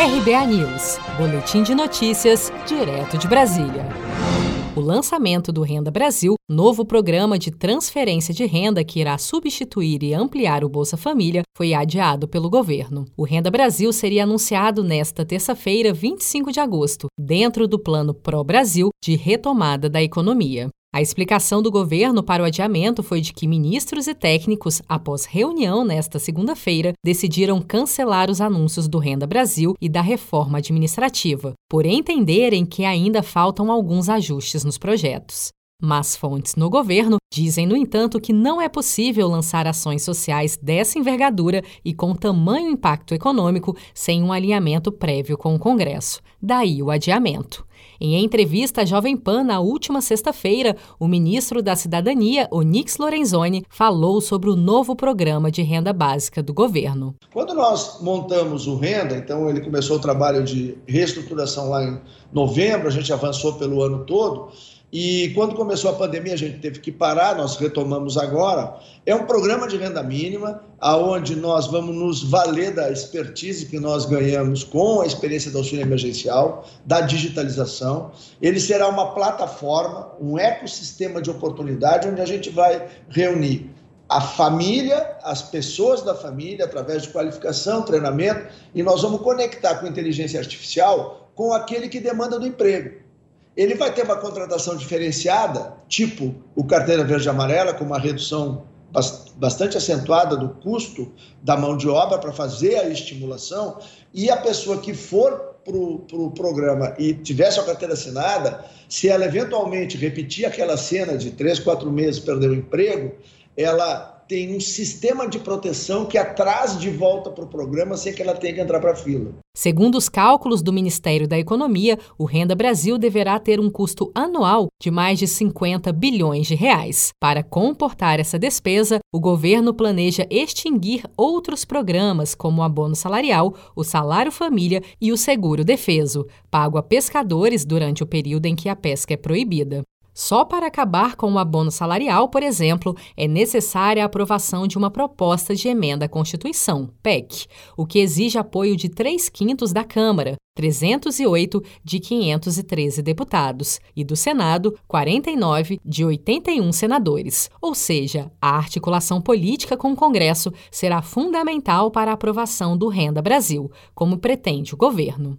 RBA News, Boletim de Notícias, direto de Brasília. O lançamento do Renda Brasil, novo programa de transferência de renda que irá substituir e ampliar o Bolsa Família, foi adiado pelo governo. O Renda Brasil seria anunciado nesta terça-feira, 25 de agosto, dentro do Plano Pro Brasil de retomada da economia. A explicação do governo para o adiamento foi de que ministros e técnicos, após reunião nesta segunda-feira, decidiram cancelar os anúncios do Renda Brasil e da reforma administrativa, por entenderem que ainda faltam alguns ajustes nos projetos. Mas fontes no governo dizem, no entanto, que não é possível lançar ações sociais dessa envergadura e com tamanho impacto econômico sem um alinhamento prévio com o Congresso. Daí o adiamento. Em entrevista à Jovem Pan na última sexta-feira, o ministro da Cidadania, Onix Lorenzoni, falou sobre o novo programa de renda básica do governo. Quando nós montamos o Renda, então ele começou o trabalho de reestruturação lá em novembro, a gente avançou pelo ano todo. E quando começou a pandemia, a gente teve que parar, nós retomamos agora. É um programa de renda mínima, aonde nós vamos nos valer da expertise que nós ganhamos com a experiência do auxílio emergencial, da digitalização. Ele será uma plataforma, um ecossistema de oportunidade, onde a gente vai reunir a família, as pessoas da família, através de qualificação, treinamento, e nós vamos conectar com inteligência artificial com aquele que demanda do emprego ele vai ter uma contratação diferenciada, tipo o carteira verde amarela, com uma redução bastante acentuada do custo da mão de obra para fazer a estimulação, e a pessoa que for para o pro programa e tivesse a carteira assinada, se ela eventualmente repetir aquela cena de três, quatro meses perder o emprego, ela tem um sistema de proteção que atrás de volta para o programa sem que ela tenha que entrar para a fila. Segundo os cálculos do Ministério da Economia, o Renda Brasil deverá ter um custo anual de mais de 50 bilhões de reais. Para comportar essa despesa, o governo planeja extinguir outros programas, como o abono salarial, o salário família e o seguro defeso, pago a pescadores durante o período em que a pesca é proibida. Só para acabar com o abono salarial, por exemplo, é necessária a aprovação de uma proposta de emenda à Constituição, PEC, o que exige apoio de 3 quintos da Câmara, 308 de 513 deputados, e do Senado, 49 de 81 senadores. Ou seja, a articulação política com o Congresso será fundamental para a aprovação do Renda Brasil, como pretende o governo.